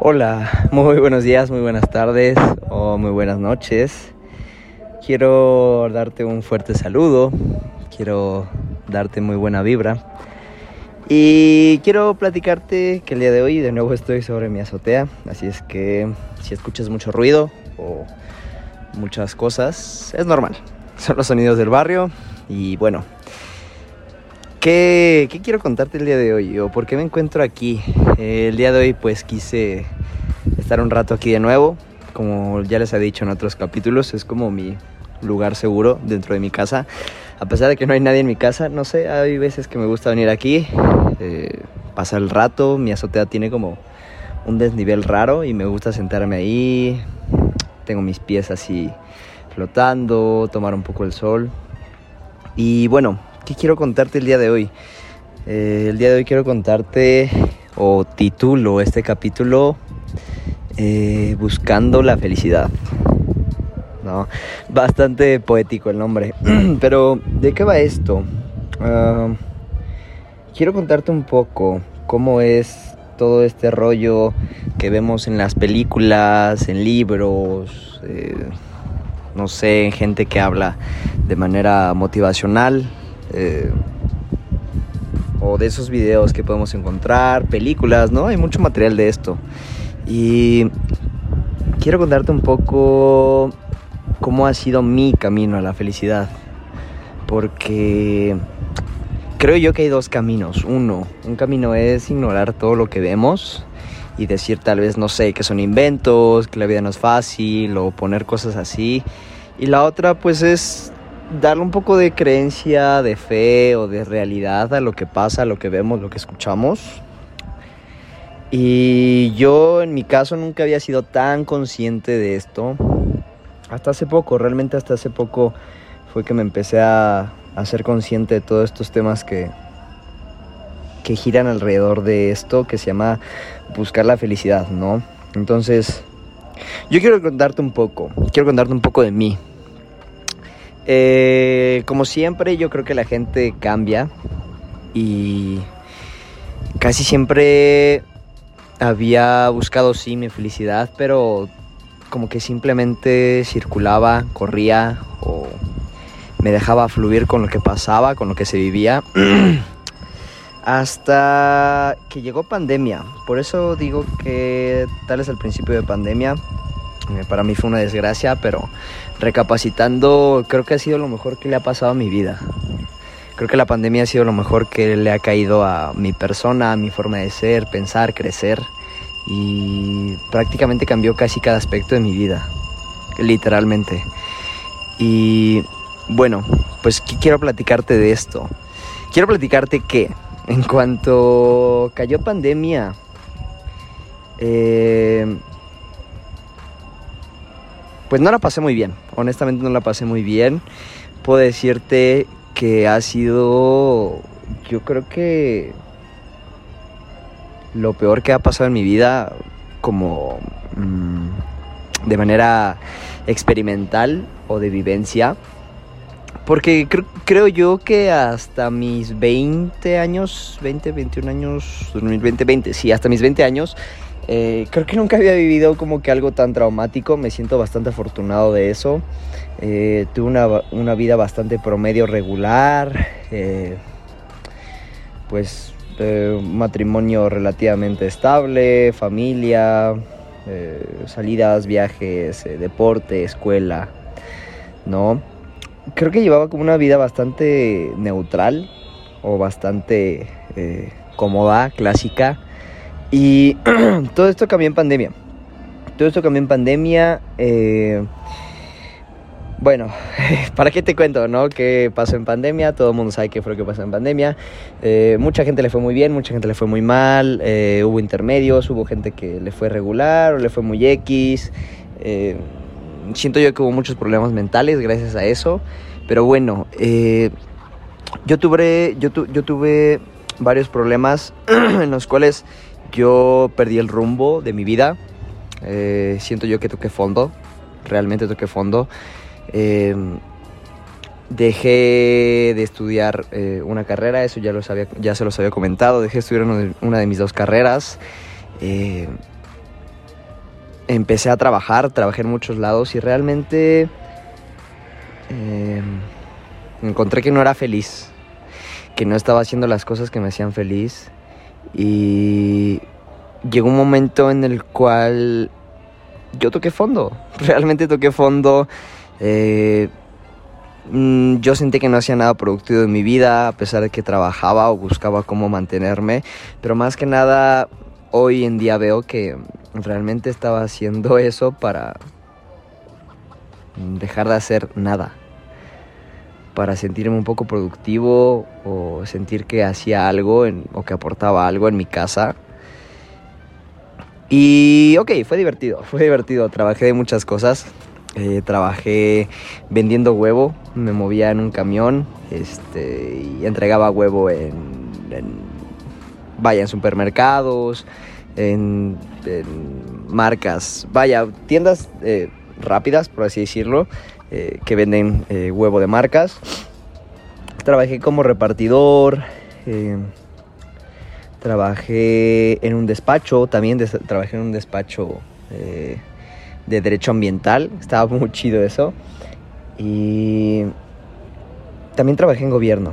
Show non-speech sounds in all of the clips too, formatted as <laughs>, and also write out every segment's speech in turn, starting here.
Hola, muy buenos días, muy buenas tardes o muy buenas noches. Quiero darte un fuerte saludo, quiero darte muy buena vibra y quiero platicarte que el día de hoy de nuevo estoy sobre mi azotea, así es que si escuchas mucho ruido o muchas cosas, es normal. Son los sonidos del barrio y bueno, ¿Qué, quiero contarte el día de hoy? ¿O por qué me encuentro aquí? el día de hoy pues quise estar un rato aquí de nuevo. Como ya les he dicho en otros capítulos, es como mi lugar seguro dentro de mi casa. A pesar de que no hay nadie en mi casa, no sé, hay veces que me gusta venir aquí, eh, pasar el rato. Mi azotea tiene como un desnivel raro y me gusta sentarme ahí. Tengo mis pies así flotando, tomar un poco el sol. Y bueno, ¿Qué quiero contarte el día de hoy? Eh, el día de hoy quiero contarte o título este capítulo eh, Buscando la felicidad. ¿no? Bastante poético el nombre. <clears throat> Pero, ¿de qué va esto? Ah, quiero contarte un poco cómo es todo este rollo que vemos en las películas, en libros, eh, no sé, en gente que habla de manera motivacional eh, o de esos videos que podemos encontrar, películas, ¿no? Hay mucho material de esto. Y quiero contarte un poco cómo ha sido mi camino a la felicidad. Porque creo yo que hay dos caminos. Uno, un camino es ignorar todo lo que vemos y decir tal vez, no sé, que son inventos, que la vida no es fácil o poner cosas así. Y la otra pues es darle un poco de creencia, de fe o de realidad a lo que pasa, a lo que vemos, lo que escuchamos. Y yo en mi caso nunca había sido tan consciente de esto. Hasta hace poco, realmente hasta hace poco fue que me empecé a, a ser consciente de todos estos temas que, que giran alrededor de esto que se llama buscar la felicidad, ¿no? Entonces, yo quiero contarte un poco, quiero contarte un poco de mí, eh, como siempre, yo creo que la gente cambia y casi siempre había buscado sí mi felicidad, pero como que simplemente circulaba, corría o me dejaba fluir con lo que pasaba, con lo que se vivía. <clears throat> Hasta que llegó pandemia. Por eso digo que tal es el principio de pandemia. Eh, para mí fue una desgracia, pero recapacitando, creo que ha sido lo mejor que le ha pasado a mi vida. Creo que la pandemia ha sido lo mejor que le ha caído a mi persona, a mi forma de ser, pensar, crecer. Y prácticamente cambió casi cada aspecto de mi vida. Literalmente. Y bueno, pues quiero platicarte de esto. Quiero platicarte que en cuanto cayó pandemia, eh, pues no la pasé muy bien, honestamente no la pasé muy bien. Puedo decirte que ha sido, yo creo que lo peor que ha pasado en mi vida como mm, de manera experimental o de vivencia. Porque creo yo que hasta mis 20 años, 20, 21 años, 2020, 20, sí, hasta mis 20 años, eh, creo que nunca había vivido como que algo tan traumático, me siento bastante afortunado de eso. Eh, tuve una, vida bastante promedio regular, eh, pues un matrimonio relativamente estable, familia, salidas, viajes, deporte, escuela, ¿no? Creo que llevaba como una vida bastante neutral o bastante cómoda, clásica. Y <clears throat> todo esto cambió en pandemia. Todo esto cambió en pandemia. Eh, bueno, <laughs> ¿para qué te cuento, no? ¿Qué pasó en pandemia? Todo el mundo sabe qué fue lo que pasó en pandemia. Eh, mucha gente le fue muy bien, mucha gente le fue muy mal. Eh, hubo intermedios, hubo gente que le fue regular o le fue muy X. siento yo que hubo muchos problemas mentales gracias a eso. Pero bueno, yo, tuve, yo, yo tuve varios problemas <clears throat> en los cuales yo perdí el rumbo de mi vida. Eh, siento yo que toqué fondo. Realmente toqué fondo. Em, dejé de estudiar eh, una carrera, eso ya, lo sabía, ya se los había comentado. Dejé de estudiar una de, mis dos carreras. Eh, empecé a trabajar, trabajé en muchos lados y realmente eh, encontré que no era feliz, que no estaba haciendo las cosas que me hacían feliz y llegó un momento en el cual yo toqué fondo, <laughs> realmente toqué fondo. Eh, mm, yo sentí que no hacía nada productivo en mi vida, a pesar de que trabajaba o buscaba cómo mantenerme, pero más que nada hoy en día veo que realmente estaba haciendo eso para dejar de hacer nada, para sentirme un poco productivo o sentir que hacía algo o que aportaba algo en mi casa. Y ok, fue divertido, fue divertido, trabajé de muchas cosas. Eh, trabajé vendiendo huevo, me movía en un camión este, y entregaba huevo en, en vaya, en supermercados, en, marcas, vaya, tiendas eh, rápidas, por así decirlo, eh, que venden eh, huevo de marcas. Trabajé como repartidor, trabajé en un despacho, también trabajé en un despacho de derecho ambiental, estaba muy chido eso. Y también trabajé en gobierno,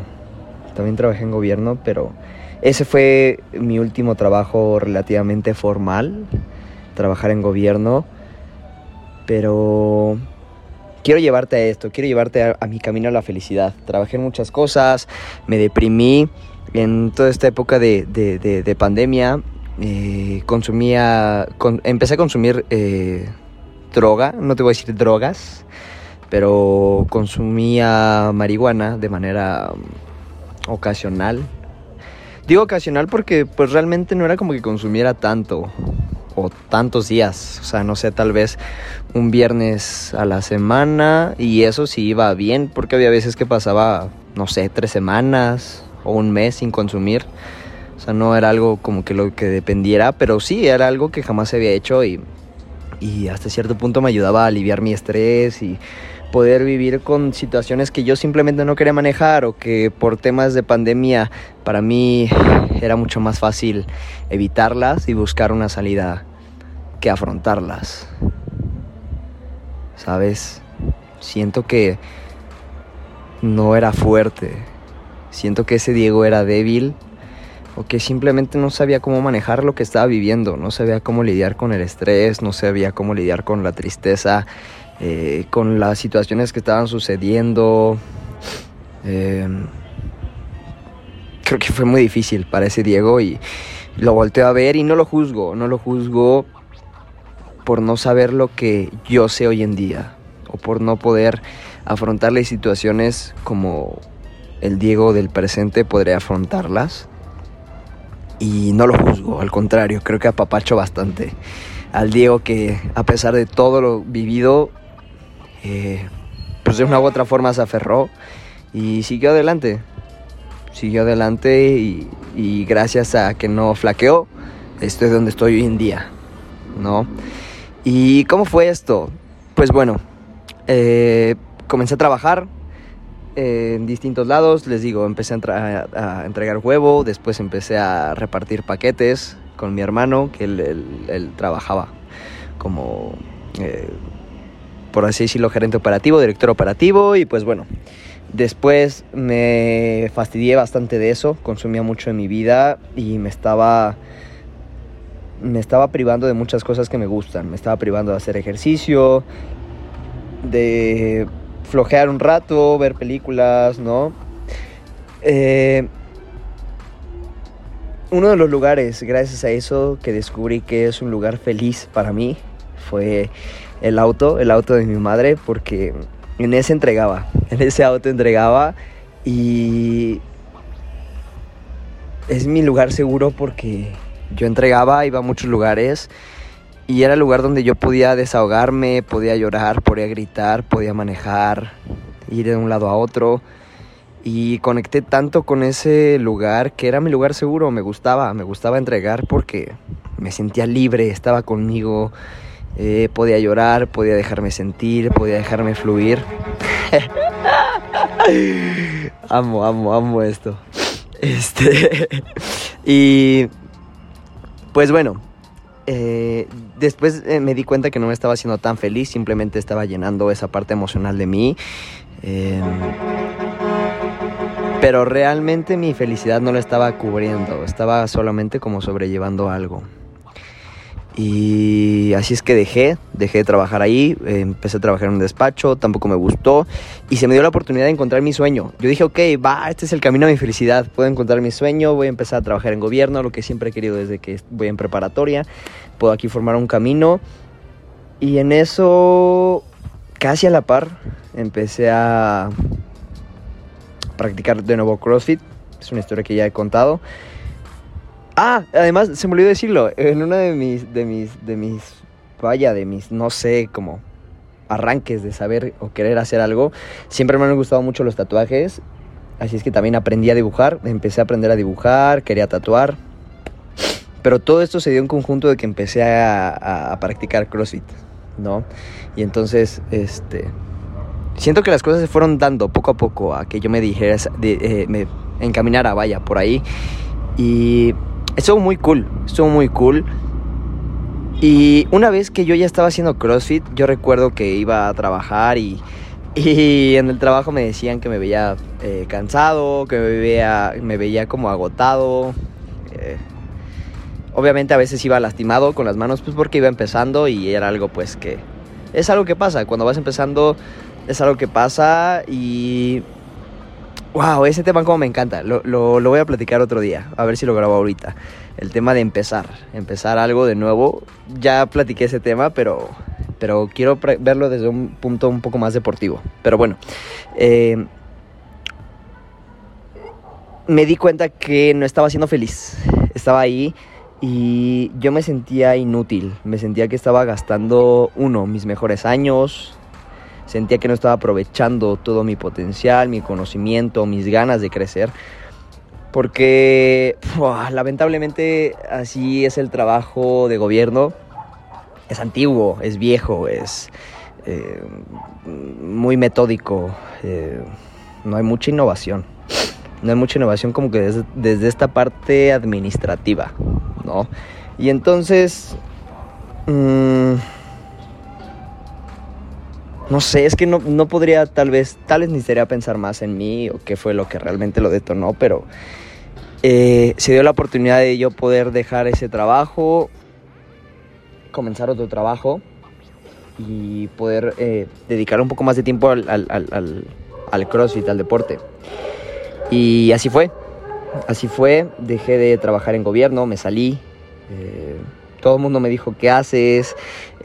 también trabajé en gobierno, pero ese fue mi último trabajo relativamente formal, trabajar en gobierno, pero quiero llevarte a esto, quiero llevarte a, mi camino a la felicidad. Trabajé en muchas cosas, me deprimí en toda esta época de, pandemia, eh, consumía, empecé a consumir eh, droga, no te voy a decir drogas, pero consumía marihuana de manera um, ocasional, Digo ocasional porque pues realmente no era como que consumiera tanto o tantos días, o sea, no sé, tal vez un viernes a la semana y eso sí iba bien porque había veces que pasaba, no sé, tres semanas o un mes sin consumir. O sea, no era algo como que lo que dependiera, pero sí era algo que jamás se había hecho y, y hasta cierto punto me ayudaba a aliviar mi estrés y poder vivir con situaciones que yo simplemente no quería manejar o que por temas de pandemia para mí era mucho más fácil evitarlas y buscar una salida que afrontarlas. ¿Sabes? Siento que no era fuerte. Siento que ese Diego era débil o que simplemente no sabía cómo manejar lo que estaba viviendo, no sabía cómo lidiar con el estrés, no sabía cómo lidiar con la tristeza eh, con las situaciones que estaban sucediendo. Eh, creo que fue muy difícil para ese Diego y lo volteo a ver y no lo juzgo, no lo juzgo por no saber lo que yo sé hoy en día o por no poder afrontar las situaciones como el Diego del presente podría afrontarlas. Y no lo juzgo, al contrario, creo que apapacho bastante al Diego que a pesar de todo lo vivido eh, pues de una u otra forma se aferró y siguió adelante. Siguió adelante y, gracias a que no flaqueó, estoy donde estoy hoy en día, ¿no? ¿Y cómo fue esto? Pues bueno, eh, comencé a trabajar en distintos lados, les digo, empecé a, entregar huevo, después empecé a repartir paquetes con mi hermano, que él, trabajaba como eh, por así decirlo, gerente operativo, director operativo y pues bueno, después me fastidié bastante de eso, consumía mucho en mi vida y me estaba me estaba privando de muchas cosas que me gustan, me estaba privando de hacer ejercicio, de flojear un rato, ver películas, ¿no? Eh, uno de los lugares, gracias a eso, que descubrí que es un lugar feliz para mí, fue el auto, el auto de mi madre, porque en ese entregaba, en ese auto entregaba y es mi lugar seguro porque yo entregaba, iba a muchos lugares y era el lugar donde yo podía desahogarme, podía llorar, podía gritar, podía manejar, ir de un lado a otro. Y conecté tanto con ese lugar que era mi lugar seguro, me gustaba, me gustaba entregar porque me sentía libre, estaba conmigo, eh, podía llorar, podía dejarme sentir, podía dejarme fluir. <laughs> amo, amo, amo esto. Este. <laughs> y. Pues bueno. eh, después eh, me di cuenta que no me estaba haciendo tan feliz, simplemente estaba llenando esa parte emocional de mí. Em, pero realmente mi felicidad no la estaba cubriendo, estaba solamente como sobrellevando algo. Y así es que dejé, dejé de trabajar ahí, empecé a trabajar en un despacho, tampoco me gustó y se me dio la oportunidad de encontrar mi sueño. Yo dije, ok, va, este es el camino a mi felicidad, puedo encontrar mi sueño, voy a empezar a trabajar en gobierno, lo que siempre he querido desde que voy en preparatoria, puedo aquí formar un camino. Y en eso, casi a la par, empecé a practicar de nuevo CrossFit, es una historia que ya he contado. Ah, además, se me olvidó decirlo. En una de mis, de mis, de mis, vaya, de mis, no sé, como arranques de saber o querer hacer algo, siempre me han gustado mucho los tatuajes. Así es que también aprendí a dibujar, empecé a aprender a dibujar, quería tatuar. Pero todo esto se dio en conjunto de que empecé a, practicar CrossFit, ¿no? Y entonces, este, siento que las cosas se fueron dando poco a poco a que yo me dijera, de, eh, me encaminara, vaya, por ahí. Y estuvo muy cool, estuvo muy cool. Y una vez que yo ya estaba haciendo CrossFit, yo recuerdo que iba a trabajar y, y en el trabajo me decían que me veía eh, cansado, que me veía, me veía como agotado. Eh, obviamente a veces iba lastimado con las manos pues porque iba empezando y era algo pues que... Es algo que pasa, cuando vas empezando es algo que pasa y Wow, ese tema como me encanta. Lo, lo, voy a platicar otro día. A ver si lo grabo ahorita. El tema de empezar. Empezar algo de nuevo. Ya platiqué ese tema, pero, pero quiero verlo desde un punto un poco más deportivo. Pero bueno. Eh, me di cuenta que no estaba siendo feliz. Estaba ahí y yo me sentía inútil. Me sentía que estaba gastando, uno, mis mejores años, Sentía que no estaba aprovechando todo mi potencial, mi conocimiento, mis ganas de crecer. Porque lamentablemente así es el trabajo de gobierno. Es antiguo, es viejo, es eh, muy metódico. Eh, no hay mucha innovación. No hay mucha innovación como que desde, esta parte administrativa, ¿no? Y entonces... Mm, no sé, es que no, podría tal vez, tal vez necesitaría pensar más en mí o qué fue lo que realmente lo detonó, pero eh, se dio la oportunidad de yo poder dejar ese trabajo, comenzar otro trabajo y poder eh, dedicar un poco más de tiempo al, al, CrossFit, al deporte. Y así fue, así fue, dejé de trabajar en gobierno, me salí. Eh, todo el mundo me dijo, ¿qué haces?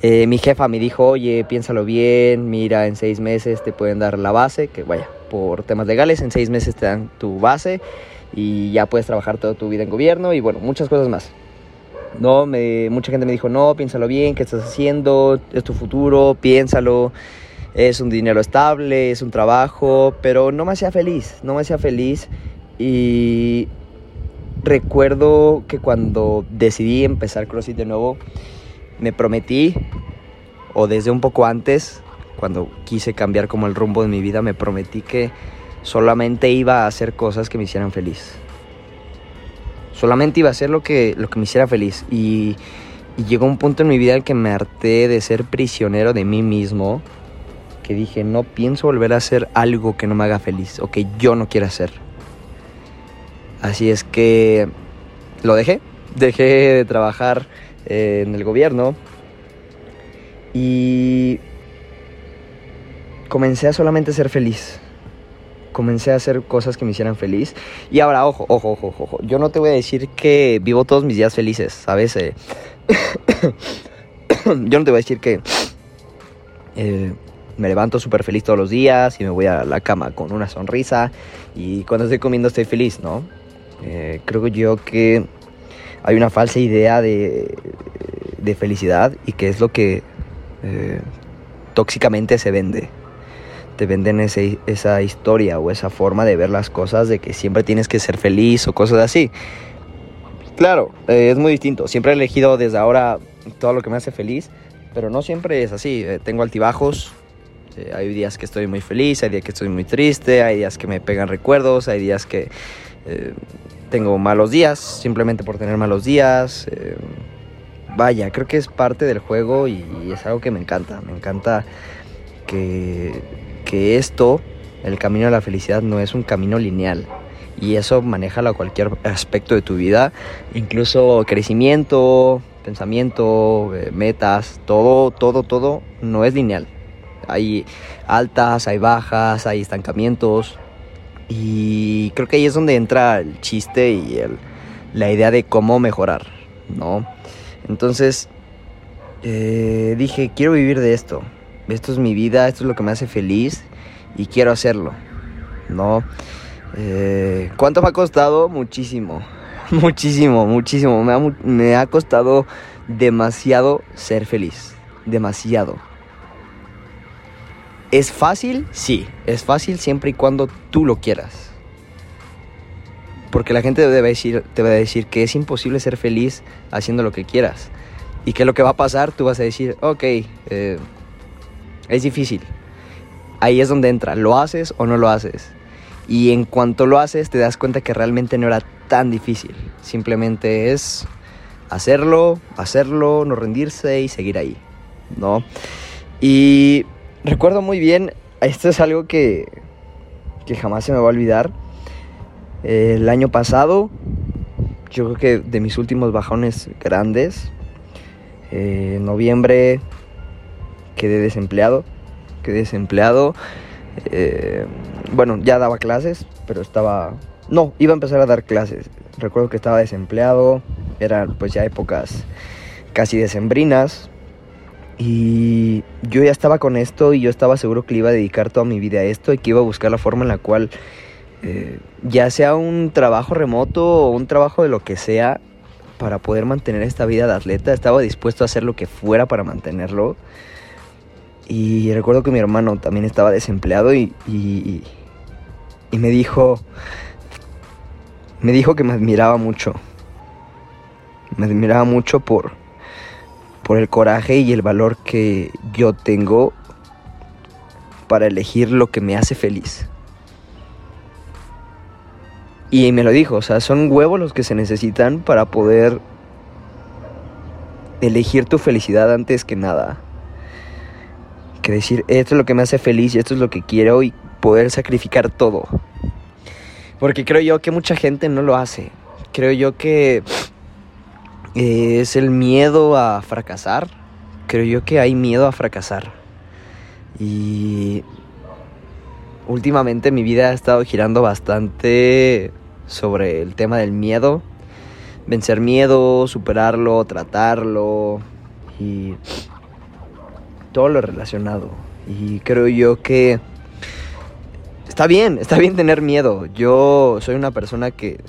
Eh, mi jefa me dijo, oye, piénsalo bien, mira, en seis meses te pueden dar la base, que vaya, por temas legales, en seis meses te dan tu base y ya puedes trabajar toda tu vida en gobierno y bueno, muchas cosas más. No, me, mucha gente me dijo, no, piénsalo bien, ¿qué estás haciendo? Es tu futuro, piénsalo. Es un dinero estable, es un trabajo, pero no me hacía feliz, no me hacía feliz. Y recuerdo que cuando decidí empezar CrossFit de nuevo, me prometí, o desde un poco antes, cuando quise cambiar como el rumbo de mi vida, me prometí que solamente iba a hacer cosas que me hicieran feliz. Solamente iba a hacer lo que, lo que me hiciera feliz. Y, llegó un punto en mi vida en que me harté de ser prisionero de mí mismo, que dije, no pienso volver a hacer algo que no me haga feliz o que yo no quiera hacer. Así es que lo dejé, dejé de trabajar eh, en el gobierno y comencé a solamente ser feliz. Comencé a hacer cosas que me hicieran feliz. Y ahora, ojo, ojo, ojo, ojo. Yo no te voy a decir que vivo todos mis días felices, ¿sabes? Eh, <coughs> yo no te voy a decir que eh, me levanto súper feliz todos los días y me voy a la cama con una sonrisa y cuando estoy comiendo estoy feliz, ¿no? Eh, creo yo que hay una falsa idea de, de felicidad y que es lo que eh, tóxicamente se vende. Te venden ese, esa historia o esa forma de ver las cosas de que siempre tienes que ser feliz o cosas así. Claro, eh, es muy distinto. Siempre he elegido desde ahora todo lo que me hace feliz, pero no siempre es así. tengo altibajos. hay días que estoy muy feliz, hay días que estoy muy triste, hay días que me pegan recuerdos, hay días que tengo malos días, simplemente por tener malos días. Eh, vaya, creo que es parte del juego y, es algo que me encanta. Me encanta que, que esto, el camino a la felicidad, no es un camino lineal. Y eso maneja a cualquier aspecto de tu vida, incluso crecimiento, pensamiento, eh, metas, todo, todo, todo no es lineal. Hay altas, hay bajas, hay estancamientos. Y creo que ahí es donde entra el chiste y el, la idea de cómo mejorar, ¿no? Entonces eh, dije, quiero vivir de esto. Esto es mi vida, esto es lo que me hace feliz y quiero hacerlo, ¿no? Eh, ¿Cuánto me ha costado? Muchísimo. <laughs> Muchísimo, muchísimo. Me ha, me ha costado demasiado ser feliz. Demasiado. ¿Es fácil? Sí, es fácil siempre y cuando tú lo quieras. Porque la gente debe decir, te va a decir que es imposible ser feliz haciendo lo que quieras. Y que lo que va a pasar, tú vas a decir, ok, eh, es difícil. Ahí es donde entra, ¿lo haces o no lo haces? Y en cuanto lo haces, te das cuenta que realmente no era tan difícil. Simplemente es hacerlo, hacerlo, no rendirse y seguir ahí, ¿no? Y recuerdo muy bien, esto es algo que, que jamás se me va a olvidar. el año pasado, yo creo que de mis últimos bajones grandes, eh, en noviembre quedé desempleado, quedé desempleado. Eh, bueno, ya daba clases, pero estaba... No, iba a empezar a dar clases. Recuerdo que estaba desempleado, eran pues ya épocas casi decembrinas. Y yo ya estaba con esto y yo estaba seguro que iba a dedicar toda mi vida a esto y que iba a buscar la forma en la cual, eh, ya sea un trabajo remoto o un trabajo de lo que sea, para poder mantener esta vida de atleta, estaba dispuesto a hacer lo que fuera para mantenerlo. Y recuerdo que mi hermano también estaba desempleado y, y, me dijo, me dijo que me admiraba mucho. Me admiraba mucho por, por el coraje y el valor que yo tengo para elegir lo que me hace feliz. Y me lo dijo, o sea, son huevos los que se necesitan para poder elegir tu felicidad antes que nada que decir, esto es lo que me hace feliz y esto es lo que quiero y poder sacrificar todo. Porque creo yo que mucha gente no lo hace. Creo yo que eh, es el miedo a fracasar. Creo yo que hay miedo a fracasar. Y últimamente mi vida ha estado girando bastante sobre el tema del miedo. Vencer miedo, superarlo, tratarlo. Y todo lo relacionado. Y creo yo que está bien, está bien tener miedo. Yo soy una persona que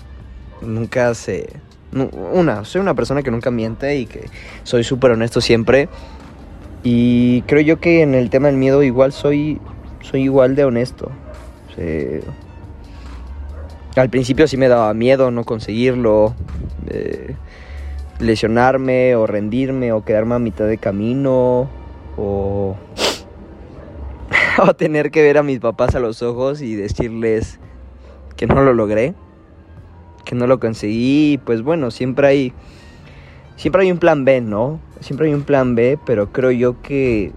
nunca se... Una, soy una persona que nunca miente y que soy súper honesto siempre. Y creo yo que en el tema del miedo igual soy, soy igual de honesto. al principio sí me daba miedo no conseguirlo, eh, lesionarme o rendirme o quedarme a mitad de camino o, <laughs> o tener que ver a mis papás a los ojos y decirles que no lo logré, que no lo conseguí, pues bueno, siempre hay siempre hay un plan B, ¿no? Siempre hay un plan B, pero creo yo que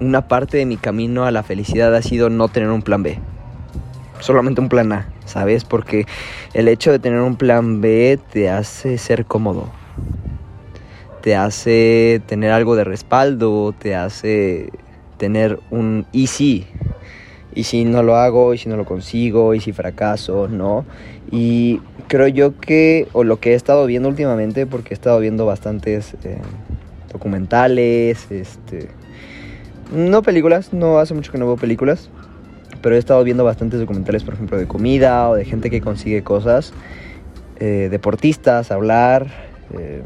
una parte de mi camino a la felicidad ha sido no tener un plan B. Solamente un plan A, ¿sabes? Porque el hecho de tener un plan B te hace ser cómodo te hace tener algo de respaldo, te hace tener un y si, y si no lo hago, y si no lo consigo, y si fracaso, ¿no? Y creo yo que, o lo que he estado viendo últimamente, porque he estado viendo bastantes eh, documentales, este, no películas, no hace mucho que no veo películas, pero he estado viendo bastantes documentales, por ejemplo, de comida o de gente que consigue cosas, eh, deportistas, hablar. Eh,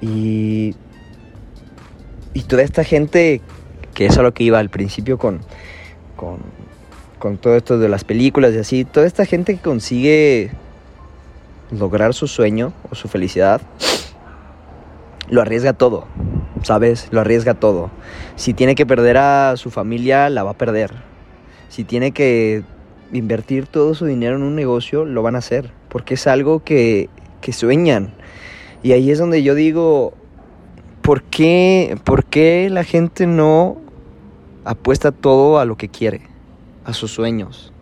y, y toda esta gente, que es a lo que iba al principio con, con, con todo esto de las películas y así, toda esta gente que consigue lograr su sueño o su felicidad, lo arriesga todo, ¿sabes? Lo arriesga todo. Si tiene que perder a su familia, la va a perder. Si tiene que invertir todo su dinero en un negocio, lo van a hacer, porque es algo que, que sueñan Y ahí es donde yo digo, ¿por qué, ¿por qué la gente no apuesta todo a lo que quiere, a sus sueños?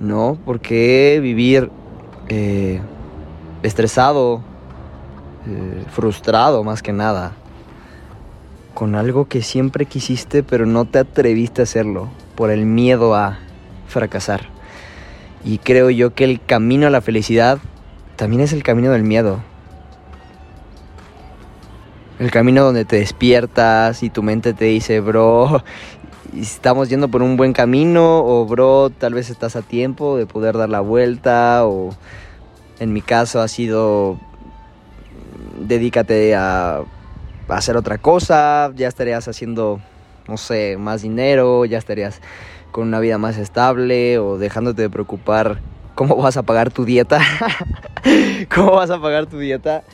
¿No? ¿Por qué vivir eh, estresado, eh, frustrado más que nada, con algo que siempre quisiste pero no te atreviste a hacerlo por el miedo a fracasar? Y creo yo que el camino a la felicidad también es el camino del miedo. El camino donde te despiertas y tu mente te dice, bro, <laughs> estamos yendo por un buen camino o bro, tal vez estás a tiempo de poder dar la vuelta o en mi caso ha sido dedícate a, hacer otra cosa, ya estarías haciendo, no sé, más dinero, ya estarías con una vida más estable o dejándote de preocupar cómo vas a pagar tu dieta, <laughs> cómo vas a pagar tu dieta,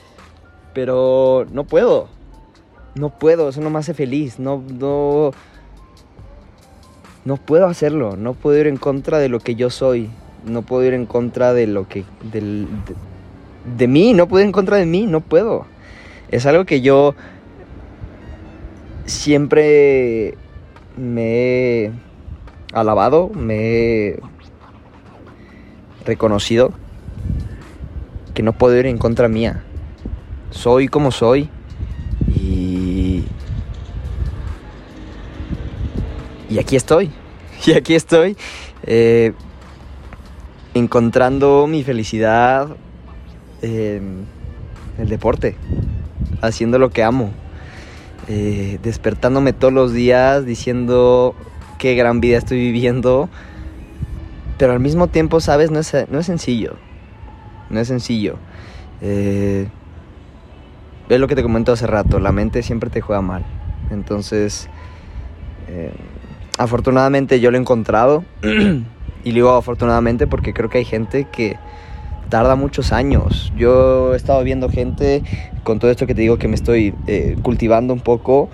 pero no puedo, no puedo, eso no me hace feliz, no, no, no puedo hacerlo, no puedo ir en contra de lo que yo soy, no puedo ir en contra de lo que, de, de mí, no puedo ir en contra de mí, no puedo. Es algo que yo siempre me he alabado, me he reconocido que no puedo ir en contra mía. Soy como soy y y aquí estoy. <laughs> Y aquí estoy eh, encontrando mi felicidad en el deporte, haciendo lo que amo, eh, despertándome todos los días diciendo qué gran vida estoy viviendo, pero al mismo tiempo, sabes, no es, no es sencillo, no es sencillo. Eh, lo que te comento hace rato, la mente siempre te juega mal, entonces... Eh, afortunadamente yo lo he encontrado. <clears throat> y digo afortunadamente porque creo que hay gente que tarda muchos años. Yo he estado viendo gente, con todo esto que te digo que me estoy eh, cultivando un poco,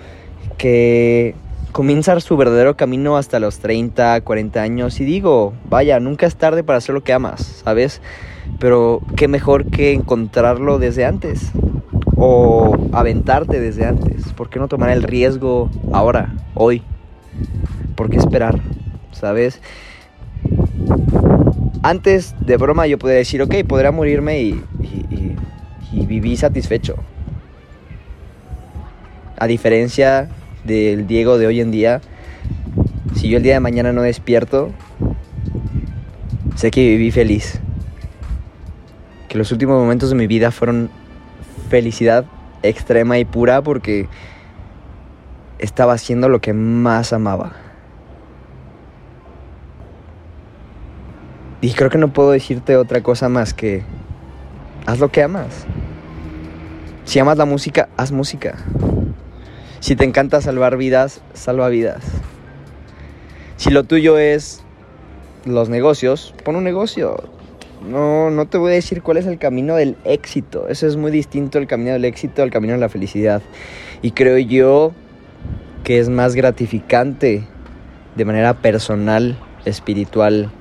que comienza su verdadero camino hasta los 30, 40 años. Y digo, vaya, nunca es tarde para hacer lo que amas, ¿sabes? Pero qué mejor que encontrarlo desde antes. O aventarte desde antes. ¿Por qué no tomar el riesgo ahora, hoy? ¿Por qué esperar? ¿Sabes? Antes de broma yo podría decir, ok, podría morirme y, y, viví satisfecho. A diferencia del Diego de hoy en día, si yo el día de mañana no despierto, sé que viví feliz. Que los últimos momentos de mi vida fueron felicidad extrema y pura porque estaba haciendo lo que más amaba. Y creo que no puedo decirte otra cosa más que haz lo que amas. Si amas la música, haz música. Si te encanta salvar vidas, salva vidas. Si lo tuyo es los negocios, pon un negocio. No, no te voy a decir cuál es el camino del éxito. Eso es muy distinto el camino del éxito al camino de la felicidad. Y creo yo que es más gratificante de manera personal, espiritual,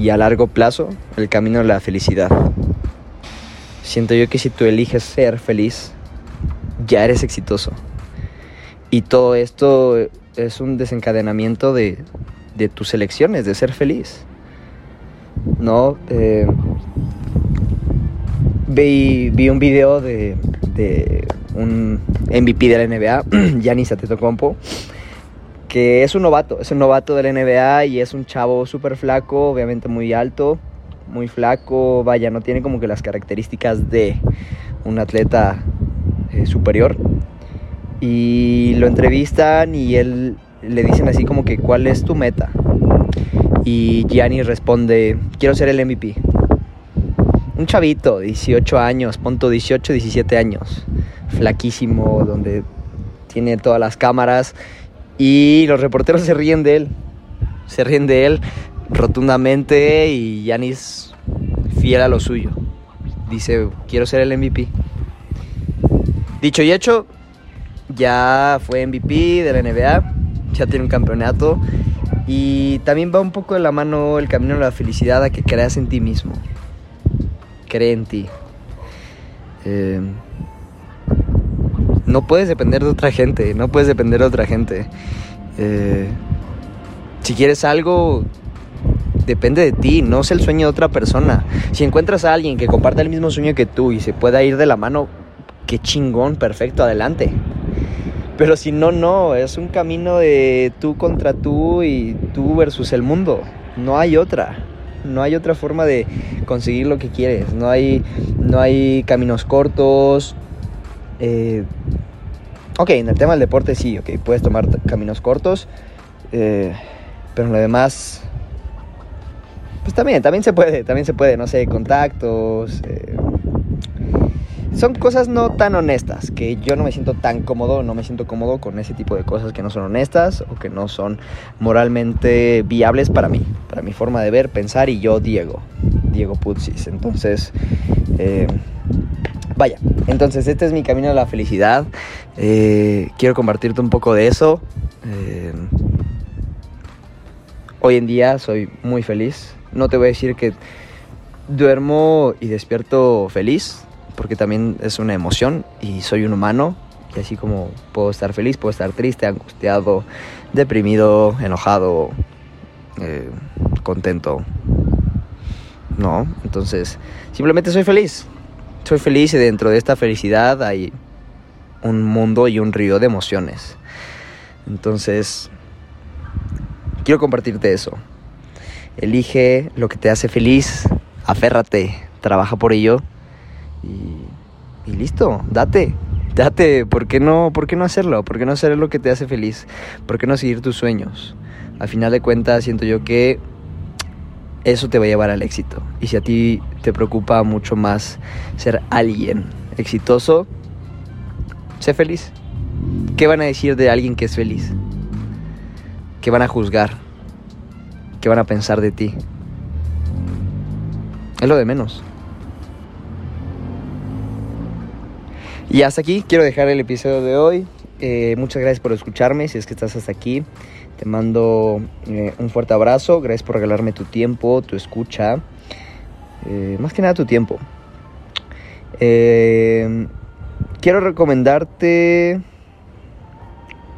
y a largo plazo el camino de la felicidad. Siento yo que si tú eliges ser feliz, ya eres exitoso. Y todo esto es un desencadenamiento de, tus elecciones, de ser feliz. ¿No? Eh, vi, un video de, de un MVP de la NBA, <clears throat> Giannis Antetokounmpo, que es un novato, es un novato del NBA y es un chavo súper flaco, obviamente muy alto, muy flaco, vaya, no tiene como que las características de un atleta eh, superior. Y lo entrevistan y él le dicen así como que ¿cuál es tu meta? Y Gianni responde, quiero ser el MVP. Un chavito, 18 años, punto 18, 17 años, flaquísimo, donde tiene todas las cámaras y los reporteros se ríen de él. Se ríen de él rotundamente y Yanis fiel a lo suyo. Dice, quiero ser el MVP. Dicho y hecho, ya fue MVP de la NBA, ya tiene un campeonato y también va un poco de la mano el camino a la felicidad a que creas en ti mismo. Cree en ti. Eh, no puedes depender de otra gente, no puedes depender de otra gente. Eh, si quieres algo, depende de ti, no es el sueño de otra persona. Si encuentras a alguien que comparte el mismo sueño que tú y se pueda ir de la mano, qué chingón, perfecto, adelante. Pero si no, no, es un camino de tú contra tú y tú versus el mundo. No hay otra. No hay otra forma de conseguir lo que quieres. No hay, no hay caminos cortos. Eh, ok, en el tema del deporte sí, ok, puedes tomar caminos cortos. Eh, pero en lo demás, pues también, también se puede, también se puede, no sé, contactos. Eh, son cosas no tan honestas, que yo no me siento tan cómodo, no me siento cómodo con ese tipo de cosas que no son honestas o que no son moralmente viables para mí, para mi forma de ver, pensar y yo, Diego, Diego Putsis. Entonces, eh, vaya, entonces este es mi camino a la felicidad. Eh, quiero compartirte un poco de eso. Eh, hoy en día soy muy feliz. No te voy a decir que duermo y despierto feliz porque también es una emoción y soy un humano y así como puedo estar feliz, puedo estar triste, angustiado, deprimido, enojado, eh, contento. No, entonces simplemente soy feliz. Soy feliz y dentro de esta felicidad hay un mundo y un río de emociones. Entonces, quiero compartirte eso. Elige lo que te hace feliz, aférrate, trabaja por ello y, listo, date, date, ¿por qué, no, ¿por qué no hacerlo? ¿Por qué no hacer lo que te hace feliz? ¿Por qué no seguir tus sueños? Al final de cuentas siento yo que eso te va a llevar al éxito. Y si a ti te preocupa mucho más ser alguien exitoso, sé feliz. ¿Qué van a decir de alguien que es feliz? ¿Qué van a juzgar? ¿Qué van a pensar de ti? Es lo de menos. Y hasta aquí quiero dejar el episodio de hoy. Eh, muchas gracias por escucharme. Si es que estás hasta aquí, te mando eh, un fuerte abrazo. Gracias por regalarme tu tiempo, tu escucha. Eh, más que nada tu tiempo. quiero recomendarte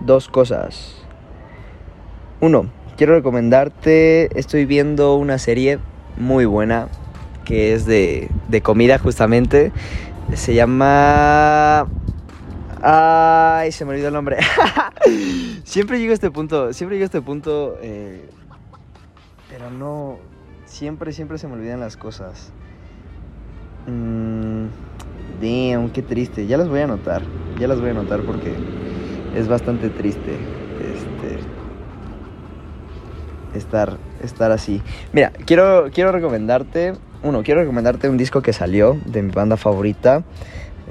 dos cosas. Uno, quiero recomendarte, estoy viendo una serie muy buena que es de, de comida justamente. Se llama... Ay, se me olvidó el nombre. <laughs> siempre llego a este punto, siempre llego a este punto, eh, pero no, siempre, siempre se me olvidan las cosas. Mm, damn, qué triste. Ya las voy a anotar, ya las voy a anotar porque es bastante triste, este, estar, estar así. Mira, quiero, quiero recomendarte uno, quiero recomendarte un disco que salió de mi banda favorita.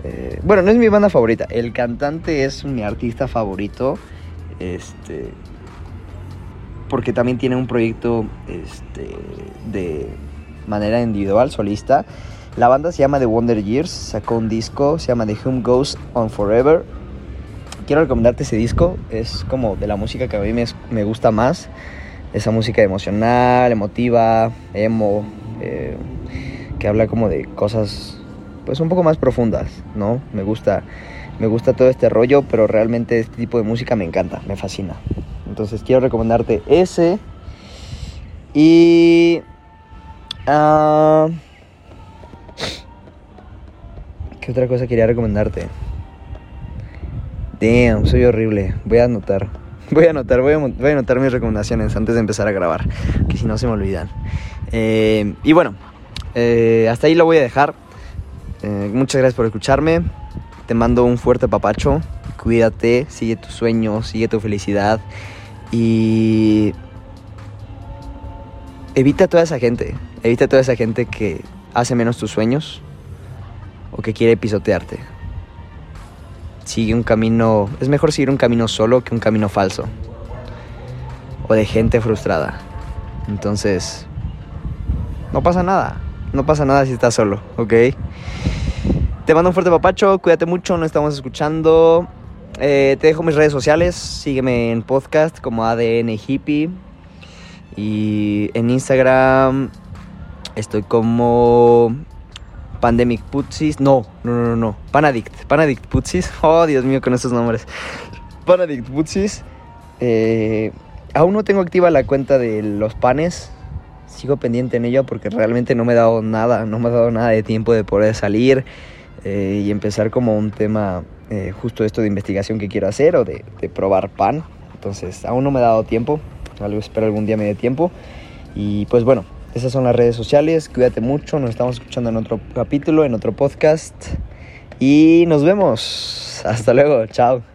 Eh, bueno, no es mi banda favorita, el cantante es mi artista favorito. Este. Porque también tiene un proyecto este, de manera individual, solista. La banda se llama The Wonder Years, sacó un disco, se llama The Home Goes On Forever. Quiero recomendarte ese disco, es como de la música que a mí me, gusta más. Esa música emocional, emotiva, emo, eh, que habla como de cosas pues un poco más profundas, ¿no? Me gusta, me gusta todo este rollo, pero realmente este tipo de música me encanta, me fascina. Entonces quiero recomendarte ese. Y... Uh, ¿Qué otra cosa quería recomendarte? Damn, soy horrible. Voy a anotar. <laughs> Voy a anotar, voy a, voy a anotar mis recomendaciones antes de empezar a grabar, que si no se me olvidan. Eh, y bueno, eh, hasta ahí lo voy a dejar. Eh, muchas gracias por escucharme. Te mando un fuerte papacho. Cuídate, sigue tus sueños, sigue tu felicidad. Y evita toda esa gente. Evita toda esa gente que hace menos tus sueños o que quiere pisotearte. Sigue un camino. Es mejor seguir un camino solo que un camino falso. O de gente frustrada. Entonces, no pasa nada. No pasa nada si estás solo, ¿ok? Te mando un fuerte papacho, cuídate mucho, nos estamos escuchando. Eh, te dejo mis redes sociales, sígueme en podcast como ADN Hippie. Y en Instagram estoy como Pandemic Putsis. No, no, no, no. Panadict. Panadict Putsis. <laughs> Oh, Dios mío, con esos nombres. Panadict Putsis. Eh, aún no tengo activa la cuenta de los panes. Sigo pendiente en ello porque realmente no me he dado nada. No me ha dado nada de tiempo de poder salir eh, y empezar como un tema eh, justo esto de investigación que quiero hacer o de, de probar pan. Entonces, aún no me he dado tiempo. Espero algún día me dé tiempo. Y pues bueno, esas son las redes sociales. Cuídate mucho. Nos estamos escuchando en otro capítulo, en otro podcast. Y nos vemos. Hasta luego. Chao.